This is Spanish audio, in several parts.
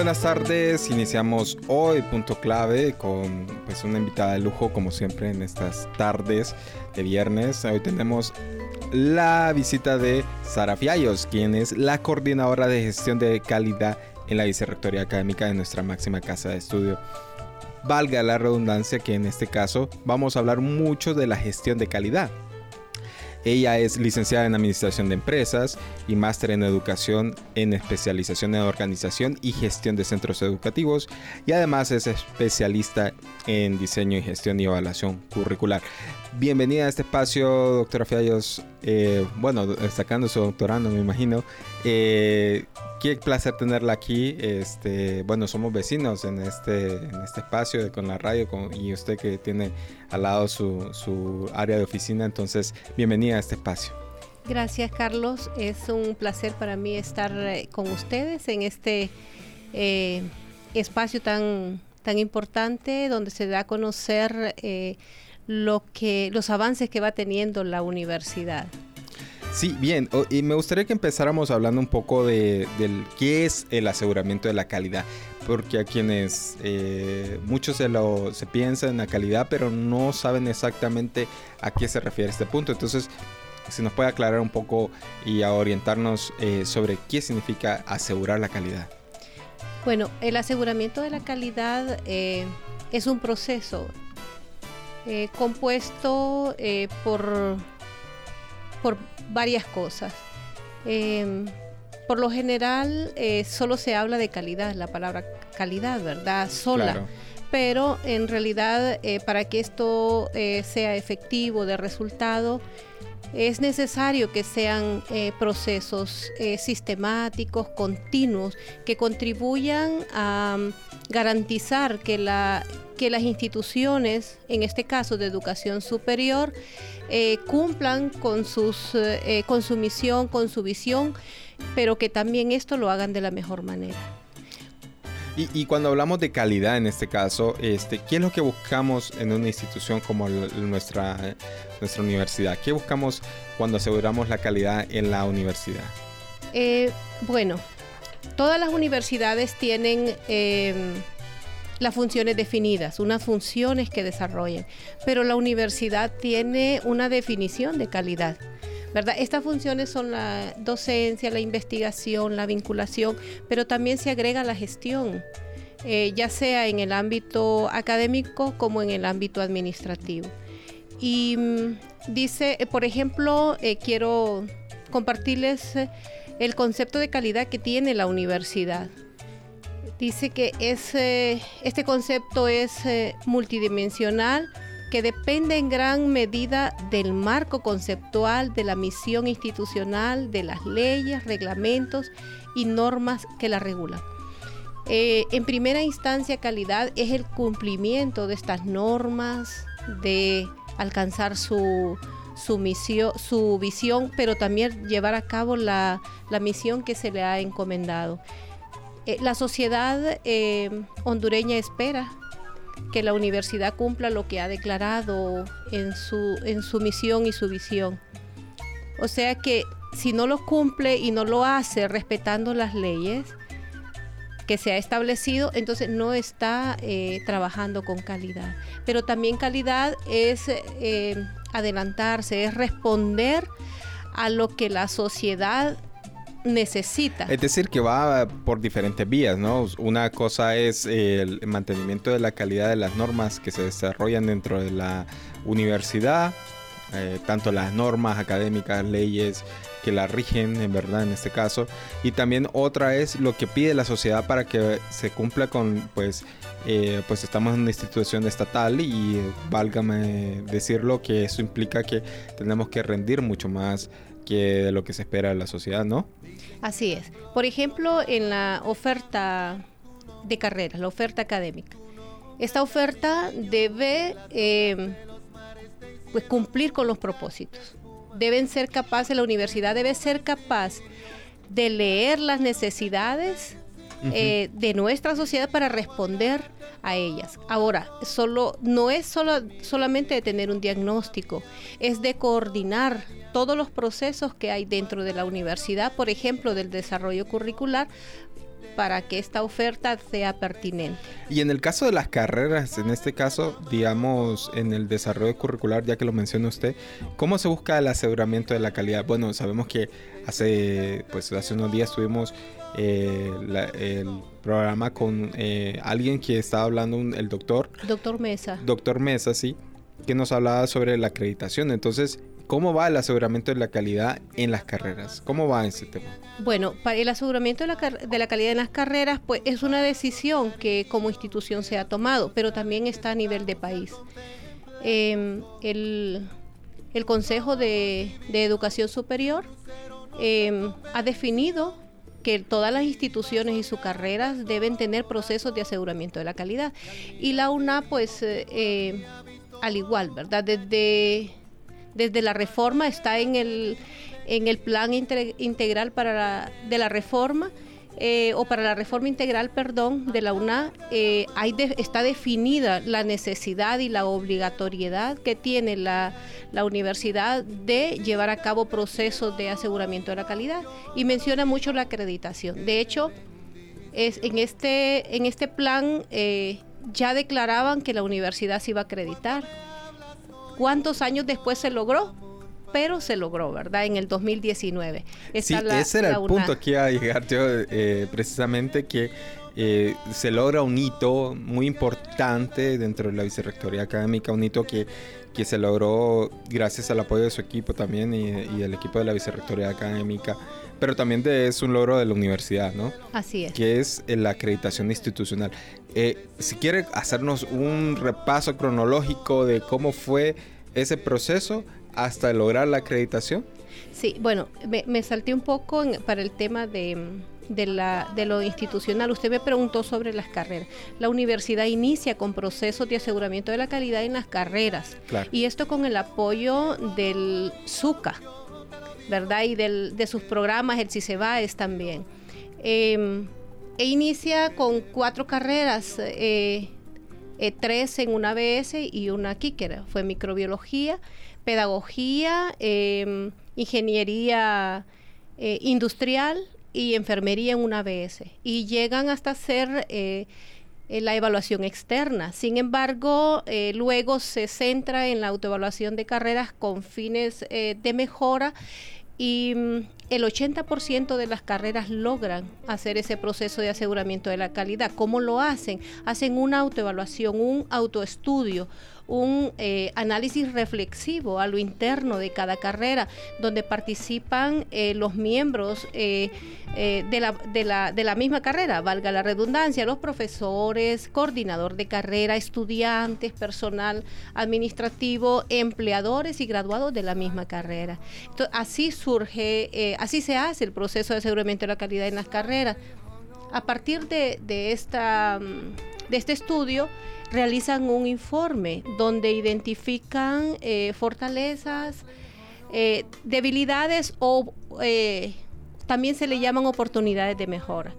Buenas tardes. Iniciamos hoy punto clave con pues una invitada de lujo como siempre en estas tardes de viernes. Hoy tenemos la visita de Sara Fiallos, quien es la coordinadora de gestión de calidad en la Vicerrectoría Académica de nuestra máxima casa de estudio. Valga la redundancia que en este caso vamos a hablar mucho de la gestión de calidad. Ella es licenciada en Administración de Empresas y máster en Educación en especialización en Organización y Gestión de Centros Educativos y además es especialista en Diseño y Gestión y Evaluación Curricular. Bienvenida a este espacio, doctora Fiallos. Eh, bueno, destacando su doctorando, me imagino. Eh, qué placer tenerla aquí. Este, bueno, somos vecinos en este, en este espacio con la radio y usted que tiene al lado su, área de oficina. Entonces, bienvenida a este espacio. Gracias, Carlos. Es un placer para mí estar eh, con ustedes en este espacio tan, tan importante donde se da a conocer lo que, los avances que va teniendo la universidad. Sí, bien, y me gustaría que empezáramos hablando un poco de, del qué es el aseguramiento de la calidad, porque a quienes eh, muchos se, lo, se piensan en la calidad, pero no saben exactamente a qué se refiere este punto. Entonces, si nos puede aclarar un poco y a orientarnos eh, sobre qué significa asegurar la calidad. Bueno, el aseguramiento de la calidad eh, es un proceso compuesto por por varias cosas. Em, por lo general eh, solo se habla de calidad, la palabra calidad, ¿verdad? Sola. Pero en realidad eh, para que esto eh, sea efectivo de resultado, es necesario que sean procesos sistemáticos, continuos, que contribuyan a mm, garantizar que, la, que las instituciones, en este caso de educación superior, eh, cumplan con, sus, eh, con su misión, con su visión, pero que también esto lo hagan de la mejor manera. Y, cuando hablamos de calidad en este caso, este, ¿qué es lo que buscamos en una institución como nuestra, nuestra universidad? ¿Qué buscamos cuando aseguramos la calidad en la universidad? Eh, bueno, todas las universidades tienen las funciones definidas, unas funciones que desarrollan, pero la universidad tiene una definición de calidad. ¿Verdad? Estas funciones son la docencia, la investigación, la vinculación, pero también se agrega la gestión, eh, ya sea en el ámbito académico como en el ámbito administrativo. Y mm, dice, eh, por ejemplo, eh, quiero compartirles el concepto de calidad que tiene la universidad. Dice que este concepto es multidimensional, que depende en gran medida del marco conceptual, de la misión institucional, de las leyes, reglamentos y normas que la regulan. Eh, en primera instancia, calidad es el cumplimiento de estas normas, de alcanzar su, misión, su visión, pero también llevar a cabo la misión que se le ha encomendado. Eh, la sociedad eh, hondureña espera que la universidad cumpla lo que ha declarado en su, en su misión y su visión. O sea que si no lo cumple y no lo hace respetando las leyes que se ha establecido, entonces no está eh, trabajando con calidad. Pero también calidad es adelantarse, es responder a lo que la sociedad necesita. Es decir, que va por diferentes vías, ¿no? Una cosa es el mantenimiento de la calidad de las normas que se desarrollan dentro de la universidad, eh, tanto las normas académicas, leyes que la rigen, en verdad, en este caso. Y también otra es lo que pide la sociedad para que se cumpla con, pues, eh, pues estamos en una institución estatal y válgame decirlo que eso implica que tenemos que rendir mucho más que de lo que se espera de la sociedad, ¿no? Así es. Por ejemplo, en la oferta de carreras, la oferta académica. Esta oferta debe eh, pues cumplir con los propósitos. Deben ser capaces, la universidad debe ser capaz de leer las necesidades eh, de nuestra sociedad para responder a ellas. Ahora, solo, no es solo, solamente de tener un diagnóstico, es de coordinar todos los procesos que hay dentro de la universidad, por ejemplo, del desarrollo curricular, para que esta oferta sea pertinente. Y en el caso de las carreras, en este caso, digamos, en el desarrollo curricular, ya que lo menciona usted, ¿cómo se busca el aseguramiento de la calidad? Bueno, sabemos que hace, pues, hace unos días tuvimos eh, el programa con eh, alguien que estaba hablando, el doctor. Doctor Mesa. Doctor Mesa, sí, que nos hablaba sobre la acreditación. Entonces, ¿Cómo va el aseguramiento de la calidad en las carreras? ¿Cómo va ese tema? Bueno, para el aseguramiento de la, calidad en las carreras, pues es una decisión que como institución se ha tomado, pero también está a nivel de país. Em, el, Consejo de, Educación Superior em, ha definido que todas las instituciones y sus carreras deben tener procesos de aseguramiento de la calidad. Y la UNA, pues, eh, eh, al igual, ¿verdad? Desde desde la reforma, está en el, en el plan integral para de la reforma. Eh, o para la reforma integral, perdón, de la UNA, eh, está definida la necesidad y la obligatoriedad que tiene la, universidad de llevar a cabo procesos de aseguramiento de la calidad y menciona mucho la acreditación. De hecho, es, en, este, en este plan eh, ya declaraban que la universidad se iba a acreditar cuántos años después se logró, pero se logró, ¿verdad? En el 2019. sí, ese era el punto que iba a llegar yo, eh, precisamente que eh, se logra un hito muy importante dentro de la vicerrectoría académica, un hito que, que se logró gracias al apoyo de su equipo también y, y el equipo de la vicerrectoría académica pero también es un logro de la universidad, ¿no? Así es. Que es eh, la acreditación institucional. Eh, si quiere hacernos un repaso cronológico de cómo fue ese proceso hasta lograr la acreditación. Sí, bueno, me, salté un poco para el tema de, la, de lo institucional. Usted me preguntó sobre las carreras. La universidad inicia con procesos de aseguramiento de la calidad en las carreras. Claro. Y esto con el apoyo del SUCA, ¿verdad? Y de sus programas, el CICEBAES también. Em, e inicia con cuatro carreras, eh, eh, tres en una ABS y una KIKER. Fue microbiología, pedagogía, em, ingeniería eh, industrial y enfermería en una ABS. Y llegan hasta ser la evaluación externa. Sin embargo, luego se centra en la autoevaluación de carreras con fines de mejora y mm, el 80% de las carreras logran hacer ese proceso de aseguramiento de la calidad. ¿Cómo lo hacen? Hacen una autoevaluación, un autoestudio, un eh, análisis reflexivo a lo interno de cada carrera, donde participan eh, los miembros eh, de, la, de, la, de la misma carrera, valga la redundancia, los profesores, coordinador de carrera, estudiantes, personal administrativo, empleadores y graduados de la misma carrera. así surge, así se hace el proceso de aseguramiento de la calidad en las carreras. A partir de, de esta, de este estudio, realizan un informe donde identifican eh, fortalezas, eh, debilidades o eh, también se le llaman oportunidades de mejora.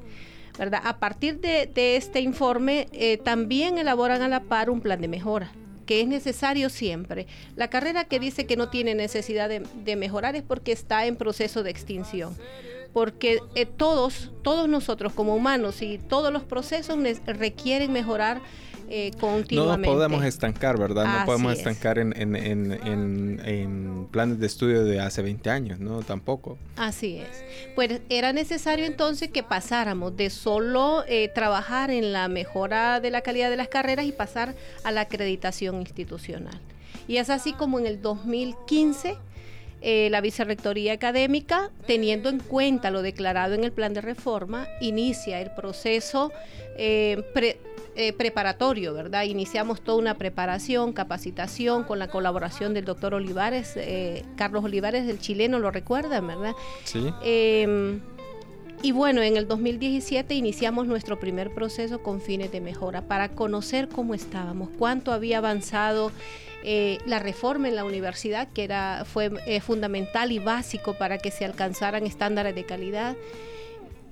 ¿verdad? A partir de, este informe también elaboran a la par un plan de mejora que es necesario siempre. La carrera que dice que no tiene necesidad de, mejorar es porque está en proceso de extinción porque todos, todos nosotros como humanos y todos los procesos requieren mejorar eh, no nos podemos estancar, ¿verdad? no podemos estancar en, en, planes de estudio de hace 20 años, ¿no? Tampoco. Así es. Pues era necesario entonces que pasáramos de solo eh, trabajar en la mejora de la calidad de las carreras y pasar a la acreditación institucional. Y es así como en el 2015 eh, la Vicerrectoría Académica, teniendo en cuenta lo declarado en el plan de reforma, inicia el proceso eh, eh, preparatorio, ¿verdad? Iniciamos toda una preparación, capacitación con la colaboración del doctor Olivares, Carlos Olivares, del chileno, lo recuerdan, ¿verdad? Sí. Em, y bueno, en el 2017 iniciamos nuestro primer proceso con fines de mejora para conocer cómo estábamos, cuánto había avanzado eh, la reforma en la universidad, que era, fue eh, fundamental y básico para que se alcanzaran estándares de calidad.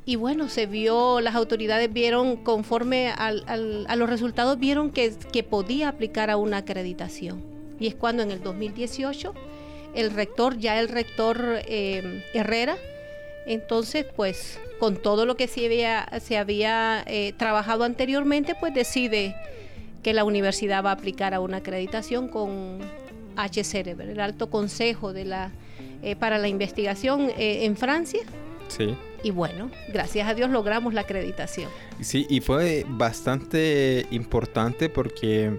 Y bueno, se vio, las autoridades vieron, conforme a los resultados, vieron que, que podía aplicar a una acreditación. Y es cuando en el 2018 el rector, ya el rector eh, Herrera, entonces pues con todo lo que se había trabajado anteriormente, pues decide que la universidad va a aplicar a una acreditación con HCR, el Alto Consejo de la, eh, para la Investigación eh, en Francia. Sí. Y bueno, gracias a Dios logramos la acreditación. Sí, y fue bastante importante porque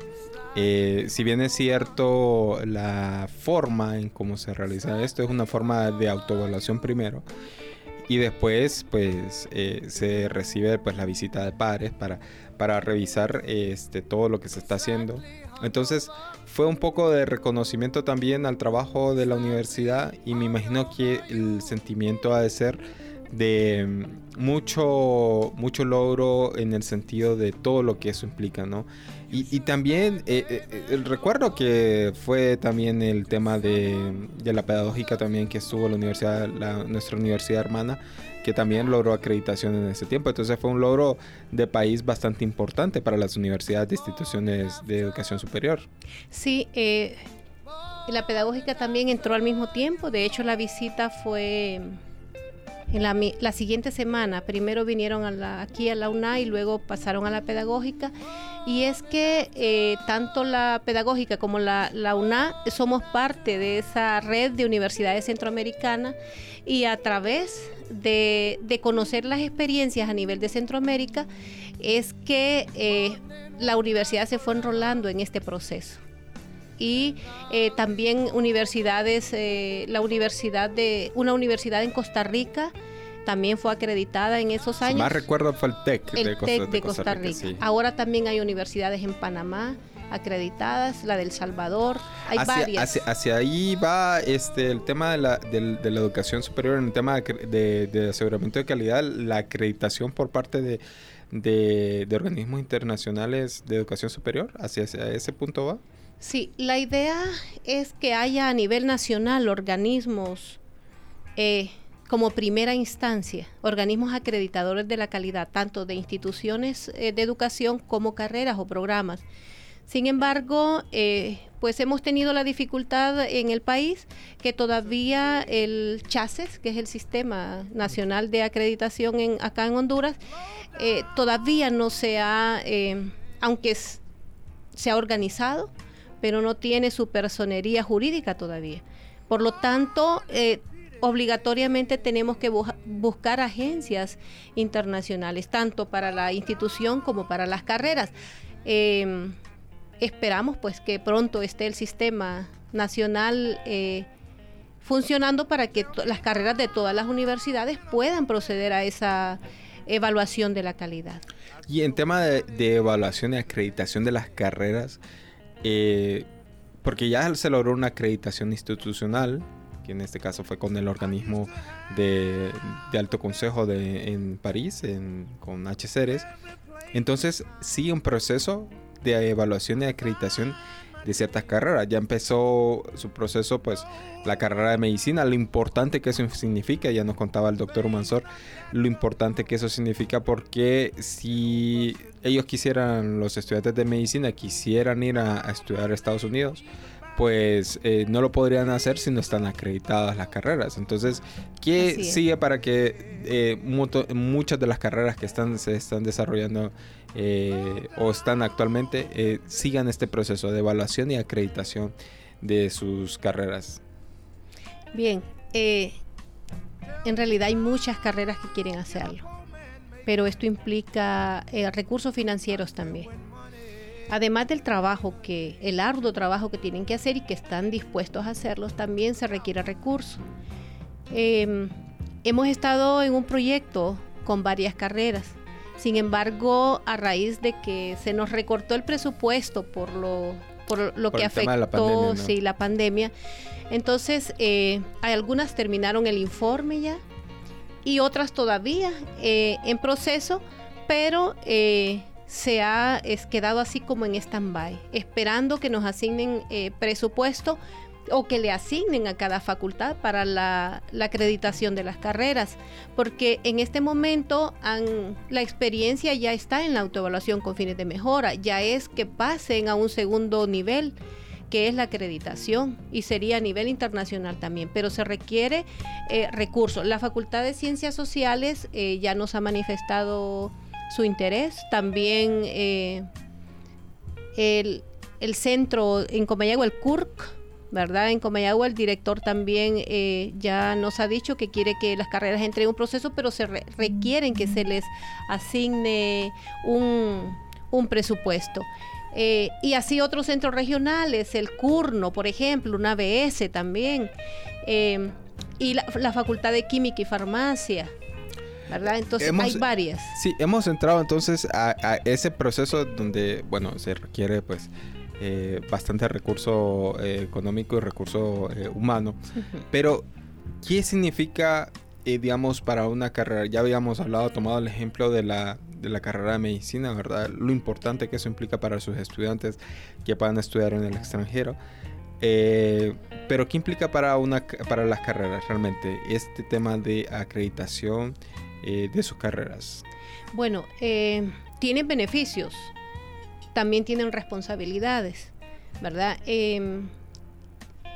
eh, si bien es cierto la forma en cómo se realiza esto es una forma de autoevaluación primero y después pues se recibe pues la visita de padres para para revisar este, todo lo que se está haciendo. Entonces fue un poco de reconocimiento también al trabajo de la universidad y me imagino que el sentimiento ha de ser de mucho, mucho logro en el sentido de todo lo que eso implica, ¿no? Y, también eh, eh, el recuerdo que fue también el tema de, de la pedagógica también que estuvo la universidad, nuestra universidad hermana, que también logró acreditación en ese tiempo. Entonces fue un logro de país bastante importante para las universidades e instituciones de educación superior. Sí, eh, la pedagógica también entró al mismo tiempo. De hecho, la visita fue en la, siguiente semana. Primero vinieron aquí a la UNA y luego pasaron a la pedagógica. Y es que eh, tanto la pedagógica como la, la UNA somos parte de esa red de universidades centroamericanas y a través de, conocer las experiencias a nivel de Centroamérica es que eh, la universidad se fue enrolando en este proceso. Y eh, también universidades, eh, la universidad de, una universidad en Costa Rica, también fue acreditada en esos años. Más recuerdo fue el TEC, de, Costa, Rica. Ahora también hay universidades en Panamá, acreditadas, la del Salvador, hay hacia, varias. Hacia, ahí va este el tema de la, de, la educación superior, en el tema de, aseguramiento de calidad, la acreditación por parte de, de, organismos internacionales de educación superior, hacia, ese punto va. Sí, la idea es que haya a nivel nacional organismos eh, como primera instancia, organismos acreditadores de la calidad, tanto de instituciones eh, de educación como carreras o programas sin embargo, eh, pues hemos tenido la dificultad en el país que todavía el CHACES, que es el Sistema Nacional de Acreditación en, acá en Honduras, eh, todavía no se ha, eh, aunque se ha organizado, pero no tiene su personería jurídica todavía. Por lo tanto, obligatoriamente tenemos que buscar agencias internacionales, tanto para la institución como para las carreras esperamos pues que pronto esté el sistema nacional eh, funcionando para que las carreras de todas las universidades puedan proceder a esa evaluación de la calidad. Y en tema de, evaluación y acreditación de las carreras, eh, porque ya se logró una acreditación institucional, que en este caso fue con el organismo de, alto consejo de, en París, con HCRs. Entonces sigue un proceso de evaluación y acreditación de ciertas carreras. Ya empezó su proceso, pues, la carrera de medicina, lo importante que eso significa, ya nos contaba el doctor Humansor, lo importante que eso significa porque si ellos quisieran, los estudiantes de medicina, quisieran ir a, a estudiar a Estados Unidos, pues eh, no lo podrían hacer si no están acreditadas las carreras. Entonces, ¿qué sigue para que eh, muchas de las carreras que están, se están desarrollando eh, o están actualmente sigan este proceso de evaluación y acreditación de sus carreras? Bien, en realidad hay muchas carreras que quieren hacerlo, pero esto implica recursos financieros también además del trabajo que, el arduo trabajo que tienen que hacer y que están dispuestos a hacerlos, también se requiere recursos. Em, hemos estado en un proyecto con varias carreras. Sin embargo, a raíz de que se nos recortó el presupuesto por lo, por lo que afectó la pandemia, la pandemia, entonces eh, algunas terminaron el informe ya y otras todavía eh, en proceso, pero eh, se ha quedado así como en stand-by, esperando que nos asignen presupuesto o que le asignen a cada facultad para la, acreditación de las carreras, porque en este momento la experiencia ya está en la autoevaluación con fines de mejora, ya es que pasen a un segundo nivel que es la acreditación y sería a nivel internacional también, pero se requiere eh, recursos. La Facultad de Ciencias Sociales eh, ya nos ha manifestado su interés, también eh, el, el, centro en Comayagua, el CURC, ¿verdad? En Comayagua el director también eh, ya nos ha dicho que quiere que las carreras entren en un proceso, pero se requieren que se les asigne un, presupuesto. Eh, y así otros centros regionales, el CURNO, por ejemplo, una ABS también, eh, y la, Facultad de Química y Farmacia. ¿verdad? Entonces hay varias. Sí, hemos entrado entonces a, a, ese proceso donde, bueno, se requiere pues eh, bastante recurso eh, económico y recurso eh, humano. Pero, ¿qué significa, digamos, para una carrera? Ya habíamos hablado, tomado el ejemplo de la, de la carrera de medicina, ¿verdad? Lo importante que eso implica para sus estudiantes que puedan estudiar en el extranjero. pero ¿qué implica para, una, para las carreras realmente este tema de acreditación de sus carreras? Bueno, tiene beneficios también tienen responsabilidades, ¿verdad? Em,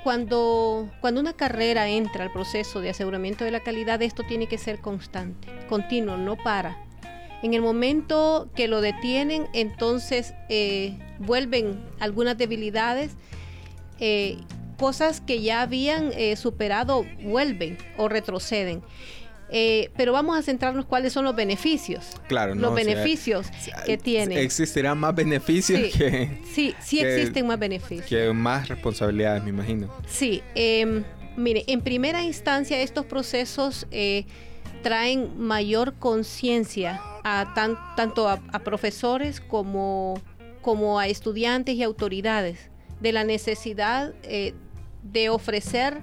cuando, cuando una carrera entra al proceso de aseguramiento de la calidad, esto tiene que ser constante, continuo, no para. En el momento que lo detienen, entonces eh, vuelven algunas debilidades, eh, cosas que ya habían eh, superado vuelven o retroceden. Eh, pero vamos a centrarnos cuáles son los beneficios. Claro, Los beneficios que tiene. ¿Existirán más beneficios que.? Sí, sí existen más beneficios. Que más responsabilidades, me imagino. Sí. Em, mire, en primera instancia, estos procesos eh, traen mayor conciencia a tanto a, profesores como, como a estudiantes y autoridades de la necesidad eh, de ofrecer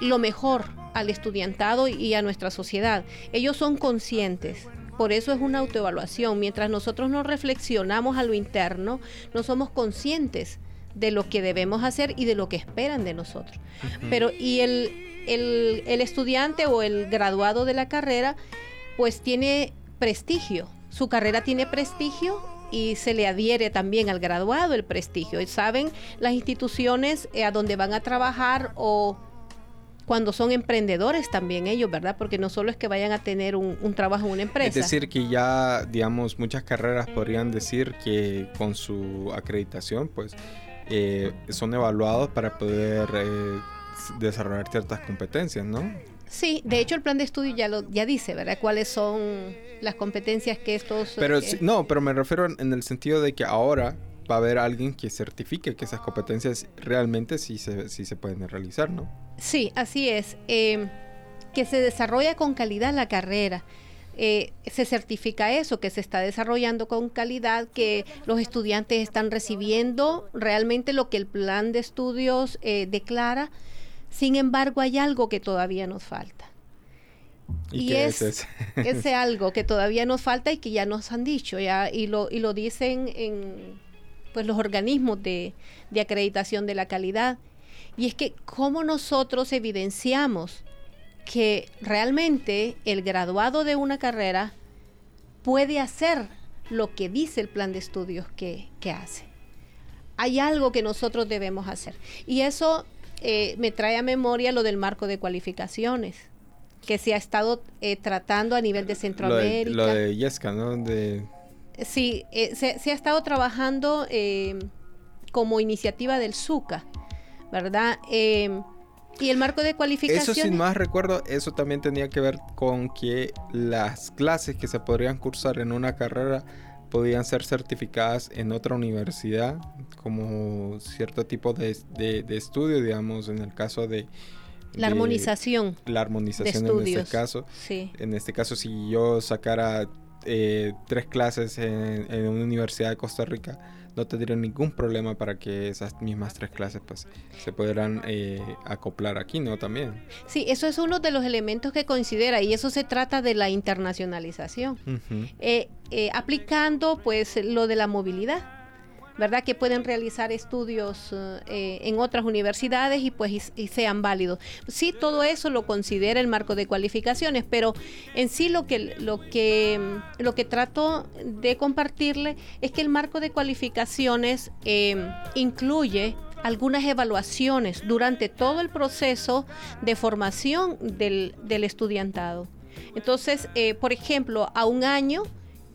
lo mejor al estudiantado y a nuestra sociedad. Ellos son conscientes. Por eso es una autoevaluación. Mientras nosotros no reflexionamos a lo interno, no somos conscientes de lo que debemos hacer y de lo que esperan de nosotros. Pero, y el, el, estudiante o el graduado de la carrera, pues tiene prestigio. Su carrera tiene prestigio y se le adhiere también al graduado el prestigio. Y saben las instituciones eh, a donde van a trabajar o cuando son emprendedores también ellos, ¿verdad? Porque no solo es que vayan a tener un, trabajo en una empresa. Es decir, que ya, digamos, muchas carreras podrían decir que con su acreditación, pues, eh, son evaluados para poder eh, desarrollar ciertas competencias, ¿no? Sí, de hecho el plan de estudio ya lo ya dice, ¿verdad? Cuáles son las competencias que estos... Pero eh, no, pero me refiero en el sentido de que ahora va a haber alguien que certifique que esas competencias realmente sí se, sí se pueden realizar, ¿no? Sí, así es. Em, que se desarrolla con calidad la carrera. Eh, se certifica eso, que se está desarrollando con calidad, que los estudiantes están recibiendo realmente lo que el plan de estudios eh, declara. Sin embargo, hay algo que todavía nos falta. Y, es, ese algo que todavía nos falta y que ya nos han dicho, ya, y lo, y lo dicen en pues los organismos de, acreditación de la calidad. Y es que cómo nosotros evidenciamos que realmente el graduado de una carrera puede hacer lo que dice el plan de estudios que, hace. Hay algo que nosotros debemos hacer. Y eso eh, me trae a memoria lo del marco de cualificaciones que se ha estado eh, tratando a nivel de Centroamérica. Lo de, Yesca, ¿no? De, Sí, eh, se, ha estado trabajando eh, como iniciativa del SUCA, ¿verdad? Eh, y el marco de cualificación. Eso sin más recuerdo, eso también tenía que ver con que las clases que se podrían cursar en una carrera podían ser certificadas en otra universidad como cierto tipo de, estudio, digamos, en el caso de... La armonización. La armonización en este caso. Sí. En este caso, si yo sacara eh, tres clases en, en una universidad de Costa Rica, no tendría ningún problema para que esas mismas tres clases pues se pudieran eh, acoplar aquí, ¿no? También. Sí, eso es uno de los elementos que considera y eso se trata de la internacionalización, eh, eh, aplicando pues lo de la movilidad. ¿Verdad? Que pueden realizar estudios eh, en otras universidades y pues y, sean válidos. Sí, todo eso lo considera el marco de cualificaciones, pero en sí lo que lo que lo que trato de compartirle es que el marco de cualificaciones eh, incluye algunas evaluaciones durante todo el proceso de formación del, del estudiantado. Entonces, eh, por ejemplo, a un año,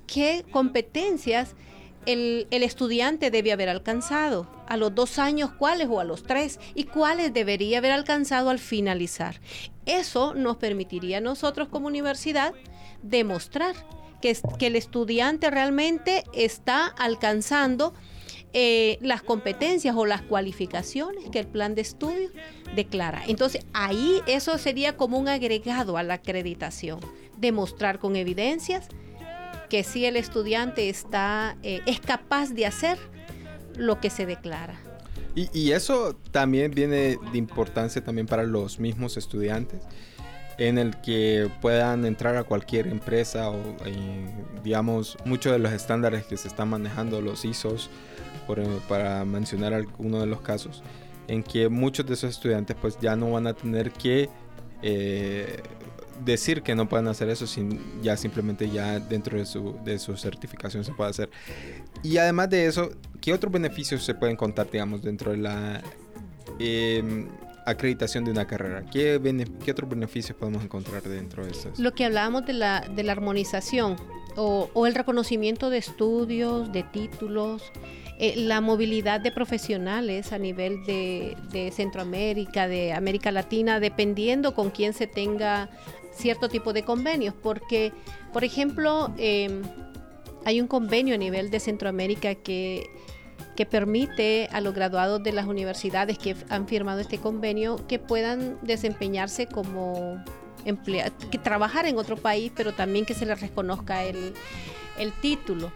¿qué competencias el, estudiante debe haber alcanzado, a los dos años cuáles o a los tres, y cuáles debería haber alcanzado al finalizar. Eso nos permitiría a nosotros como universidad demostrar que, el estudiante realmente está alcanzando eh, las competencias o las cualificaciones que el plan de estudio declara. Entonces ahí eso sería como un agregado a la acreditación, demostrar con evidencias que si el estudiante está, eh, es capaz de hacer lo que se declara. Y, eso también viene de importancia también para los mismos estudiantes, en el que puedan entrar a cualquier empresa o, digamos, muchos de los estándares que se están manejando, los ISOs, para mencionar algunos de los casos, en que muchos de esos estudiantes pues ya no van a tener que eh, decir que no pueden hacer eso sin ya simplemente ya dentro de su, de su certificación se puede hacer. Y además de eso, ¿qué otros beneficios se pueden contar, digamos, dentro de la em, acreditación de una carrera? ¿Qué, ¿Qué, otros beneficios podemos encontrar dentro de eso? Lo que hablábamos de la, de la armonización o, o el reconocimiento de estudios, de títulos. Eh, la movilidad de profesionales a nivel de, de, Centroamérica, de América Latina, dependiendo con quién se tenga cierto tipo de convenios, porque, por ejemplo, em, hay un convenio a nivel de Centroamérica que, permite a los graduados de las universidades que han firmado este convenio que puedan desempeñarse como empleados, que trabajar en otro país, pero también que se les reconozca el, el título.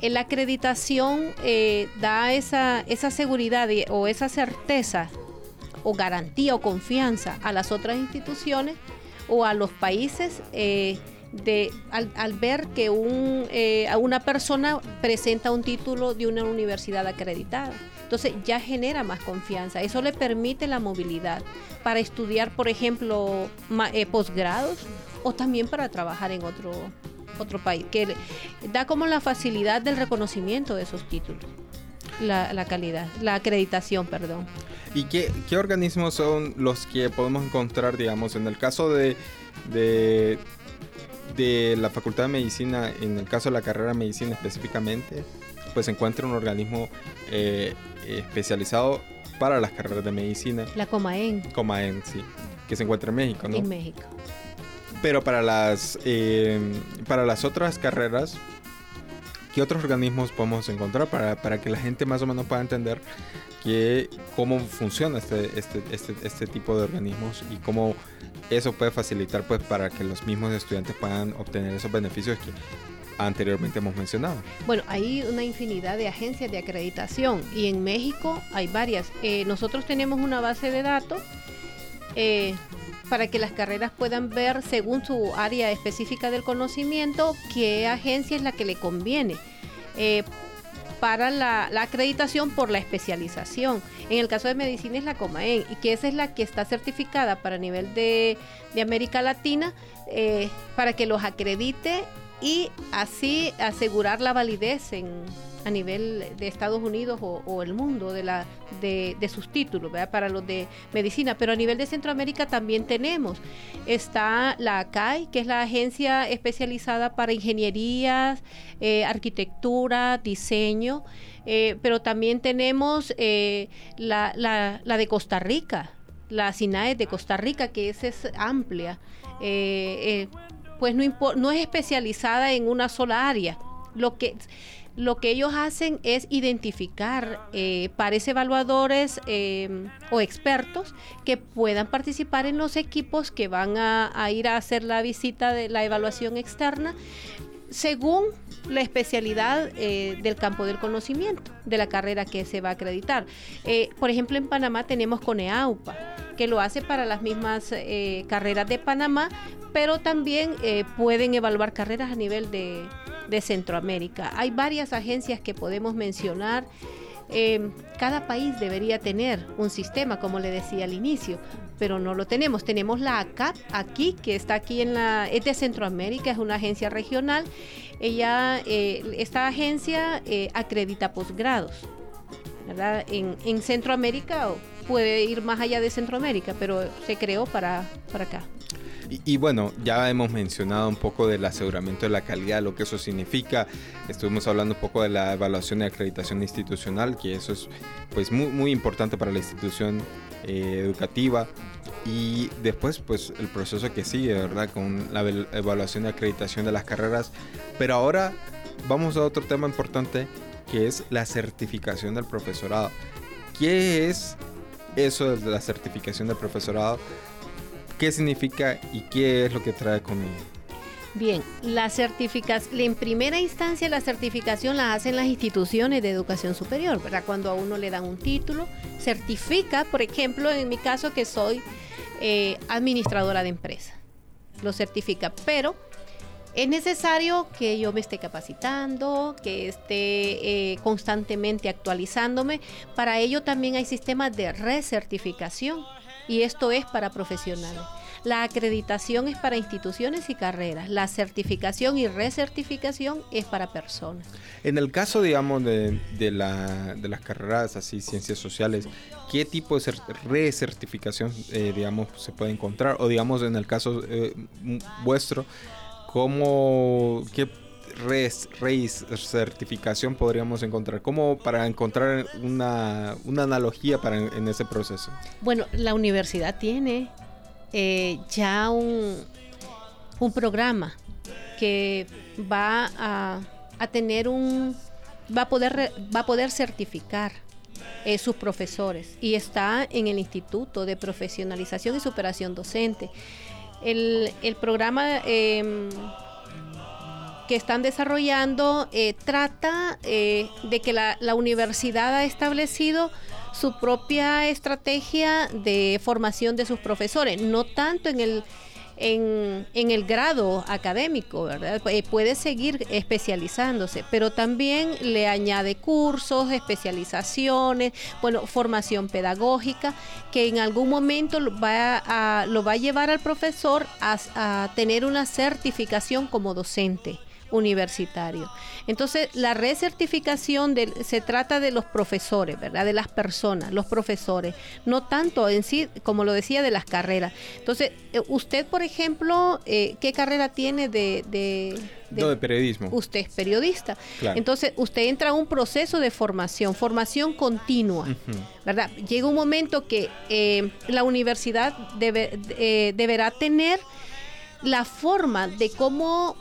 La acreditación eh, da esa, esa seguridad o esa certeza o garantía o confianza a las otras instituciones o a los países eh, de, al, ver que un, eh, una persona presenta un título de una universidad acreditada. Entonces ya genera más confianza. Eso le permite la movilidad para estudiar, por ejemplo, eh, posgrados o también para trabajar en otro, otro país, que da como la facilidad del reconocimiento de esos títulos. La, la calidad, la acreditación, perdón. ¿Y qué, qué, organismos son los que podemos encontrar, digamos, en el caso de, de, la Facultad de Medicina, en el caso de la carrera de Medicina específicamente, pues se encuentra un organismo eh, especializado para las carreras de medicina. La Comaen. Comaen, sí, que se encuentra en México, ¿no? En México. Pero para las, eh, para las otras carreras, ¿qué otros organismos podemos encontrar para, para que la gente más o menos pueda entender que cómo funciona este, este, este, este tipo de organismos y cómo eso puede facilitar pues para que los mismos estudiantes puedan obtener esos beneficios que anteriormente hemos mencionado. Bueno, hay una infinidad de agencias de acreditación y en México hay varias. Eh, nosotros tenemos una base de datos eh, para que las carreras puedan ver según su área específica del conocimiento qué agencia es la que le conviene. Eh, para la, acreditación por la especialización. En el caso de medicina es la COMAEN, y que esa es la que está certificada para nivel de, América Latina eh, para que los acredite y así asegurar la validez en, a nivel de Estados Unidos o, el mundo de, la, de, sus títulos, para los de medicina, pero a nivel de Centroamérica también tenemos. Está la ACAI, que es la agencia especializada para ingenierías, eh, arquitectura, diseño, eh, pero también tenemos eh, la, la, la, de Costa Rica, la SINAE de Costa Rica, que es, amplia. pues no, no es especializada en una sola área. Lo que lo que ellos hacen es identificar eh, pares evaluadores em, o expertos que puedan participar en los equipos que van a, ir a hacer la visita de la evaluación externa según la especialidad eh, del campo del conocimiento, de la carrera que se va a acreditar. Eh, por ejemplo, en Panamá tenemos CONEAUPA, que lo hace para las mismas carreras de Panamá, pero también pueden evaluar carreras a nivel de, de Centroamérica. Hay varias agencias que podemos mencionar. Eh, cada país debería tener un sistema, como le decía al inicio, pero no lo tenemos. Tenemos la ACAP aquí, que está aquí en la, es de Centroamérica, es una agencia regional. Ella, eh, esta agencia eh, acredita posgrados, ¿verdad? En, en Centroamérica puede ir más allá de Centroamérica, pero se creó para, para acá. Y, bueno, ya hemos mencionado un poco del aseguramiento de la calidad, lo que eso significa. Estuvimos hablando un poco de la evaluación de acreditación institucional, que eso es pues muy, muy importante para la institución eh, educativa. Y después, pues el proceso que sigue, ¿verdad? Con la evaluación de acreditación de las carreras. Pero ahora vamos a otro tema importante, que es la certificación del profesorado. ¿Qué es eso de la certificación del profesorado? Qué significa y qué es lo que trae conmigo. Bien, la certificación, en primera instancia la certificación la hacen las instituciones de educación superior, ¿verdad? Cuando a uno le dan un título, certifica, por ejemplo, en mi caso que soy eh, administradora de empresa, lo certifica, pero es necesario que yo me esté capacitando, que esté eh, constantemente actualizándome. Para ello también hay sistemas de recertificación y esto es para profesionales. La acreditación es para instituciones y carreras. La certificación y recertificación es para personas. En el caso, digamos, de, las carreras así, ciencias sociales, ¿qué tipo de recertificación, eh, digamos, se puede encontrar? O, digamos, en el caso eh, vuestro, ¿cómo, qué certificación podríamos encontrar? ¿Cómo para encontrar una, analogía para en, ese proceso? Bueno, la universidad tiene eh, ya un, un programa que va a, tener un va a poder va a poder certificar eh, sus profesores y está en el Instituto de Profesionalización y Superación Docente. El, el programa em, que están desarrollando eh, trata eh, de que la, universidad ha establecido su propia estrategia de formación de sus profesores, no tanto en el en, el grado académico, ¿verdad? Eh, puede seguir especializándose, pero también le añade cursos, especializaciones, bueno, formación pedagógica, que en algún momento va a, lo va a llevar al profesor a tener una certificación como docente universitario. Entonces, la recertificación de, se trata de los profesores, ¿verdad? De las personas, los profesores, no tanto en sí, como lo decía, de las carreras. Entonces, eh, usted, por ejemplo, eh, ¿qué carrera tiene de, de, de, periodismo. Usted es periodista. Entonces, usted entra a un proceso de formación, formación continua, ¿verdad? Llega un momento que eh, la universidad debe, deberá tener la forma de cómo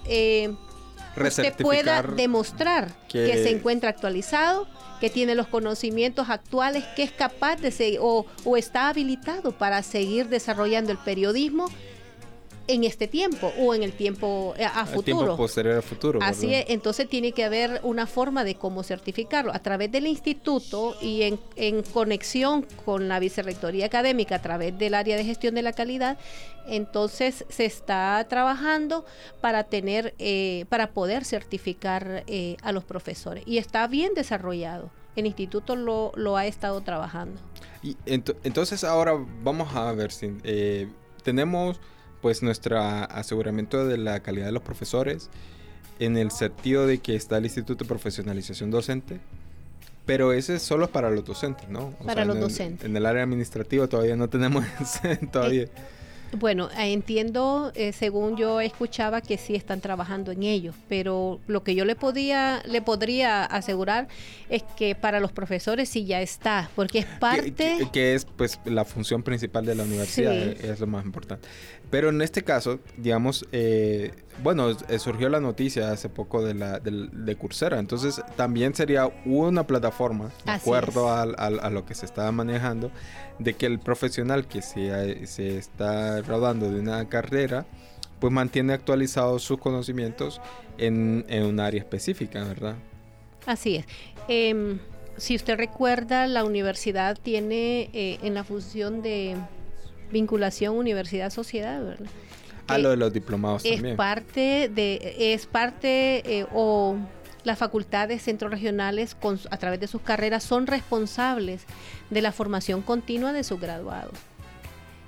usted pueda demostrar que... se encuentra actualizado, que tiene los conocimientos actuales, que es capaz de seguir o, o está habilitado para seguir desarrollando el periodismo en este tiempo o en el tiempo eh, a, futuro. tiempo posterior a futuro. Así es, entonces tiene que haber una forma de cómo certificarlo a través del instituto y en, en, conexión con la vicerrectoría académica a través del área de gestión de la calidad. Entonces se está trabajando para tener, eh, para poder certificar eh, a los profesores y está bien desarrollado. El instituto lo, lo ha estado trabajando. Y entonces ahora vamos a ver si tenemos pues nuestro aseguramiento de la calidad de los profesores en el sentido de que está el Instituto de Profesionalización Docente, pero ese es solo para los docentes, ¿no? para los docentes. En el área administrativa todavía no tenemos todavía. Eh, bueno, eh, entiendo, eh, según yo escuchaba, que sí están trabajando en ello, pero lo que yo le podía, le podría asegurar es que para los profesores sí ya está, porque es parte... Que, es pues la función principal de la universidad, es lo más importante. Pero en este caso, digamos, eh, bueno, eh, surgió la noticia hace poco de, la, de, Coursera, entonces también sería una plataforma, de acuerdo a, lo que se estaba manejando, de que el profesional que se, se está rodando de una carrera pues mantiene actualizados sus conocimientos en, un área específica, ¿verdad? Así es. Em, si usted recuerda, la universidad tiene eh, en la función de vinculación universidad-sociedad, ¿verdad? Ah, lo de los diplomados es también. Parte de, es parte eh, o las facultades centroregionales con, a través de sus carreras son responsables de la formación continua de sus graduados.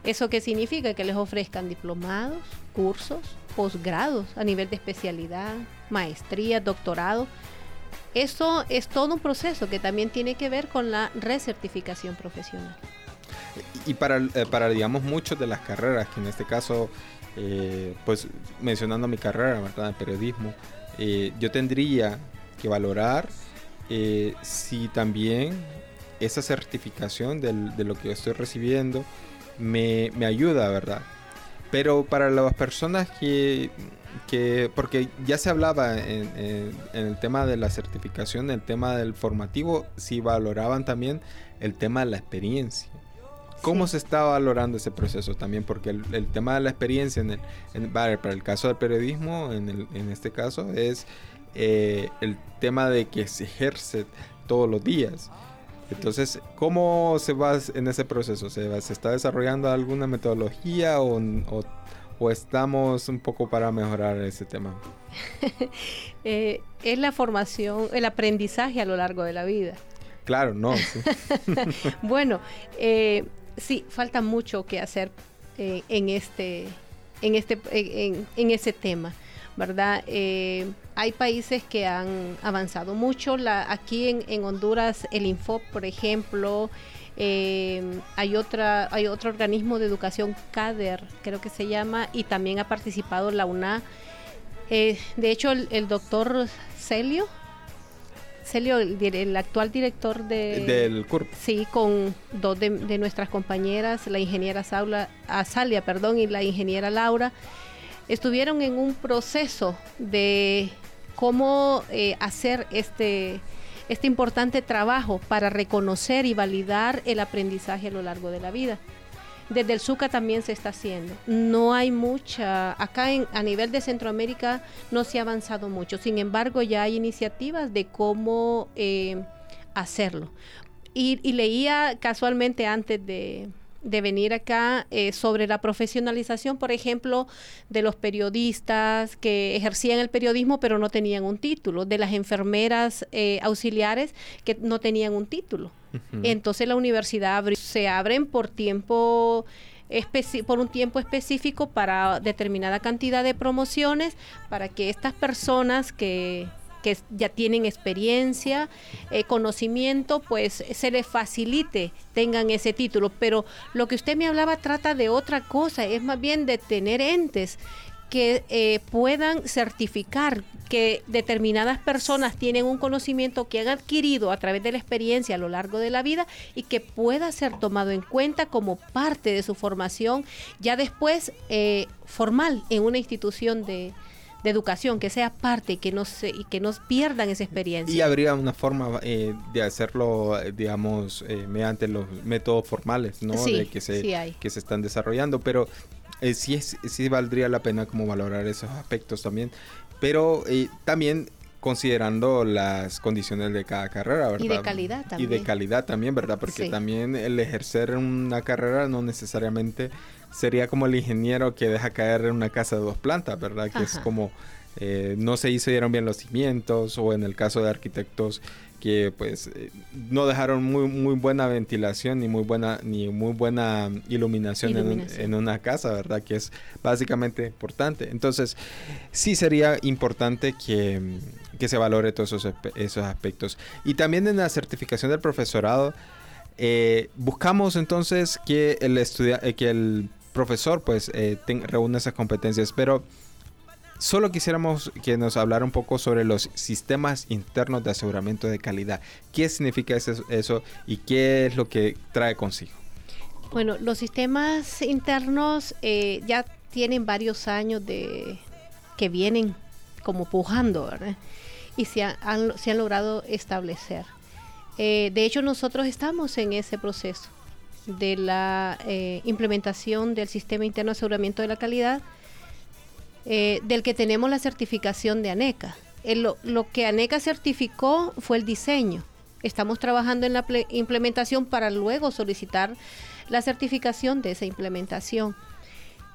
¿Eso qué significa? Que les ofrezcan diplomados, cursos, posgrados a nivel de especialidad, maestría, doctorado. Eso es todo un proceso que también tiene que ver con la recertificación profesional. Y para, eh, para digamos, muchos de las carreras, que en este caso, eh, pues mencionando mi carrera, ¿verdad? De periodismo, eh, yo tendría que valorar si también esa certificación de lo que yo estoy recibiendo me, me ayuda, ¿verdad? Pero para las personas que, que porque ya se hablaba en, en, el tema de la certificación, el tema del formativo, si valoraban también el tema de la experiencia. ¿Cómo se está valorando ese proceso también? Porque el, tema de la experiencia, en el, para el caso del periodismo, en, el, en este caso, es eh, el tema de que se ejerce todos los días. Entonces, ¿cómo se va en ese proceso? ¿Se, está desarrollando alguna metodología o, estamos un poco para mejorar ese tema? Eh, es la formación, el aprendizaje a lo largo de la vida. Claro, no. bueno, eh, sí, falta mucho que hacer eh, en este, en este, en ese tema. ¿verdad? Eh, hay países que han avanzado mucho. La, aquí en, Honduras, el Infop, por ejemplo, eh, hay, otra, hay otro organismo de educación, CADER, creo que se llama, y también ha participado la UNA. Eh, de hecho, el, doctor Celio, El, actual director de, del CURP. Sí, con dos de, nuestras compañeras, la ingeniera Saula, Azalia, perdón, y la ingeniera Laura, estuvieron en un proceso de cómo eh, hacer este, este importante trabajo para reconocer y validar el aprendizaje a lo largo de la vida. Desde el SUCA también se está haciendo. No hay mucha, acá en, a nivel de Centroamérica no se ha avanzado mucho. Sin embargo, ya hay iniciativas de cómo eh, hacerlo. y leía casualmente antes de, de venir acá eh, sobre la profesionalización, por ejemplo, de los periodistas que ejercían el periodismo pero no tenían un título, de las enfermeras eh, auxiliares que no tenían un título. Entonces la universidad se abren por tiempo por un tiempo específico para determinada cantidad de promociones para que estas personas que que ya tienen experiencia, eh, conocimiento, pues se les facilite, tengan ese título. Pero lo que usted me hablaba trata de otra cosa, es más bien de tener entes que eh, puedan certificar que determinadas personas tienen un conocimiento que han adquirido a través de la experiencia a lo largo de la vida y que pueda ser tomado en cuenta como parte de su formación ya después eh, formal en una institución de, de educación, que sea parte que no se, y que no pierdan esa experiencia. Y habría una forma eh, de hacerlo, digamos, eh, mediante los métodos formales, ¿no? Sí, de que se, que se están desarrollando, pero sí, es, sí valdría la pena como valorar esos aspectos también. Pero también considerando las condiciones de cada carrera, ¿verdad? Y de calidad también. Y de calidad también, ¿verdad? Porque también el ejercer una carrera no necesariamente sería como el ingeniero que deja caer en una casa de dos plantas, ¿verdad? Que es como eh, no se hicieron bien los cimientos o en el caso de arquitectos que pues eh, no dejaron muy muy buena ventilación ni muy buena ni muy buena iluminación, En, una casa verdad que es básicamente importante. Entonces sí sería importante que, que se valore todos esos, esos aspectos. Y también en la certificación del profesorado eh, buscamos entonces que el que el profesor pues eh, reúne esas competencias, pero solo quisiéramos que nos hablara un poco sobre los sistemas internos de aseguramiento de calidad. ¿Qué significa eso, y qué es lo que trae consigo? Bueno, los sistemas internos eh, ya tienen varios años de que vienen como pujando, ¿verdad? Y se han, logrado establecer. Eh, de hecho, nosotros estamos en ese proceso de la eh, implementación del sistema interno de aseguramiento de la calidad eh, del que tenemos la certificación de ANECA. lo, lo, que ANECA certificó fue el diseño. Estamos trabajando en la implementación para luego solicitar la certificación de esa implementación.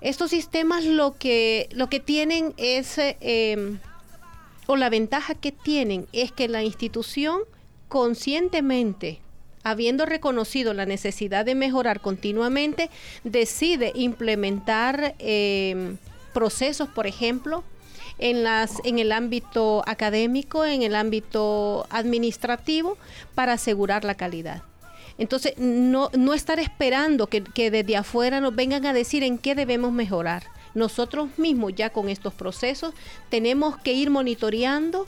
Estos sistemas lo que, lo que tienen es, em, o la ventaja que tienen es que la institución conscientemente, habiendo reconocido la necesidad de mejorar continuamente, decide implementar em, procesos, por ejemplo, en, las, en el ámbito académico, en el ámbito administrativo, para asegurar la calidad. Entonces, no, no estar esperando que, que desde afuera nos vengan a decir en qué debemos mejorar. Nosotros mismos ya con estos procesos tenemos que ir monitoreando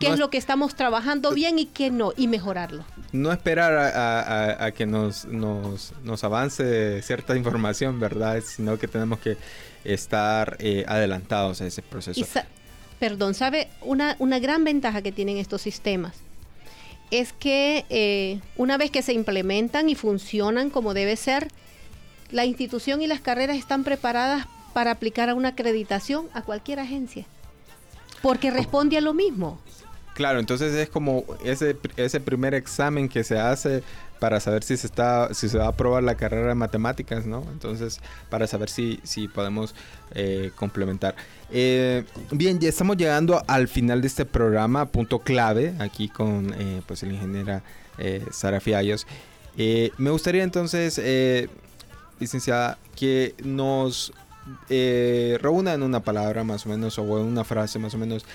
qué es, lo que estamos trabajando bien y qué no, y mejorarlo. No esperar a, que nos, nos, nos, avance cierta información, ¿verdad? Sino que tenemos que estar eh, adelantados a ese proceso. perdón, ¿sabe? Una, una gran ventaja que tienen estos sistemas es que eh, una vez que se implementan y funcionan como debe ser, la institución y las carreras están preparadas para aplicar a una acreditación a cualquier agencia, porque responde a lo mismo. Claro, entonces es como ese, ese primer examen que se hace para saber si se está si se va a aprobar la carrera de matemáticas, ¿no? Entonces, para saber si, si podemos eh, complementar. Eh, bien, ya estamos llegando al final de este programa, punto clave, aquí con eh, pues el ingeniera Sara Fiallos. me gustaría entonces, licenciada, que nos reúna en una palabra más o menos o en una frase más o menos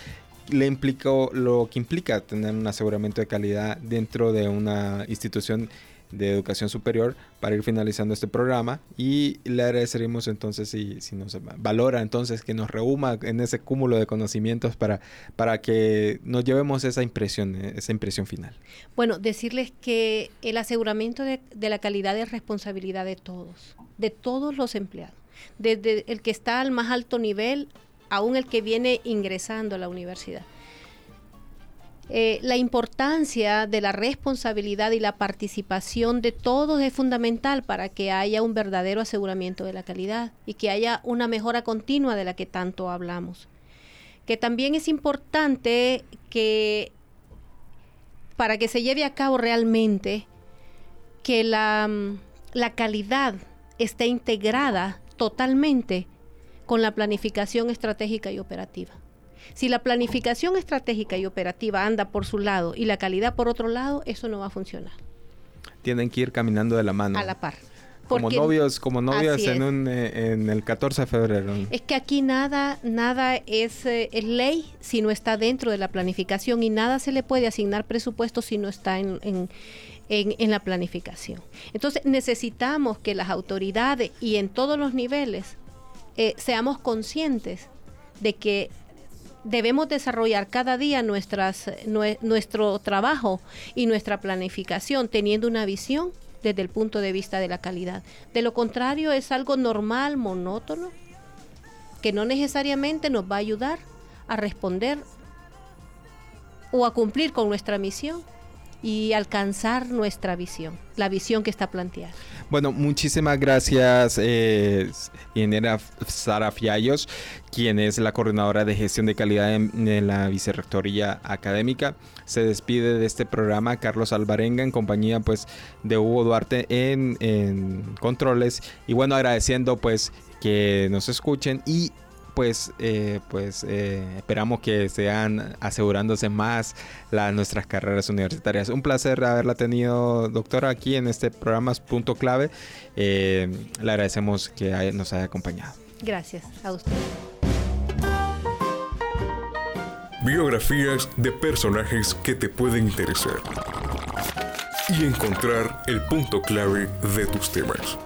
le implicó lo que implica tener un aseguramiento de calidad dentro de una institución de educación superior para ir finalizando este programa y le agradeceríamos entonces si, si nos valora entonces que nos reúma en ese cúmulo de conocimientos para, para que nos llevemos esa impresión, esa impresión final. Bueno, decirles que el aseguramiento de, de la calidad es responsabilidad de todos, de todos los empleados, desde el que está al más alto nivel aún el que viene ingresando a la universidad. Eh, la importancia de la responsabilidad y la participación de todos es fundamental para que haya un verdadero aseguramiento de la calidad y que haya una mejora continua de la que tanto hablamos. Que también es importante que para que se lleve a cabo realmente que la, la calidad esté integrada totalmente con la planificación estratégica y operativa. Si la planificación estratégica y operativa anda por su lado y la calidad por otro lado, eso no va a funcionar. Tienen que ir caminando de la mano. A la par. Como novios, como novias en, un, eh, en el 14 de febrero. Es que aquí nada, nada es, eh, ley si no está dentro de la planificación y nada se le puede asignar presupuesto si no está en, en, en la planificación. Entonces necesitamos que las autoridades y en todos los niveles eh, seamos conscientes de que debemos desarrollar cada día nuestro trabajo y nuestra planificación teniendo una visión desde el punto de vista de la calidad. De lo contrario, es algo normal, monótono, que no necesariamente nos va a ayudar a responder o a cumplir con nuestra misión y alcanzar nuestra visión, la visión que está planteada. Bueno, muchísimas gracias, eh, ingeniera Sara Fiallos, quien es la coordinadora de gestión de calidad en, la Vicerrectoría Académica. Se despide de este programa Carlos Alvarenga en compañía pues de Hugo Duarte en, en controles y bueno agradeciendo pues que nos escuchen y pues, eh, pues eh, esperamos que sean asegurándose más las nuestras carreras universitarias. Un placer haberla tenido, doctora, aquí en este programa Punto Clave. Eh, le agradecemos que nos haya acompañado. Gracias a usted. Biografías de personajes que te pueden interesar y encontrar el punto clave de tus temas.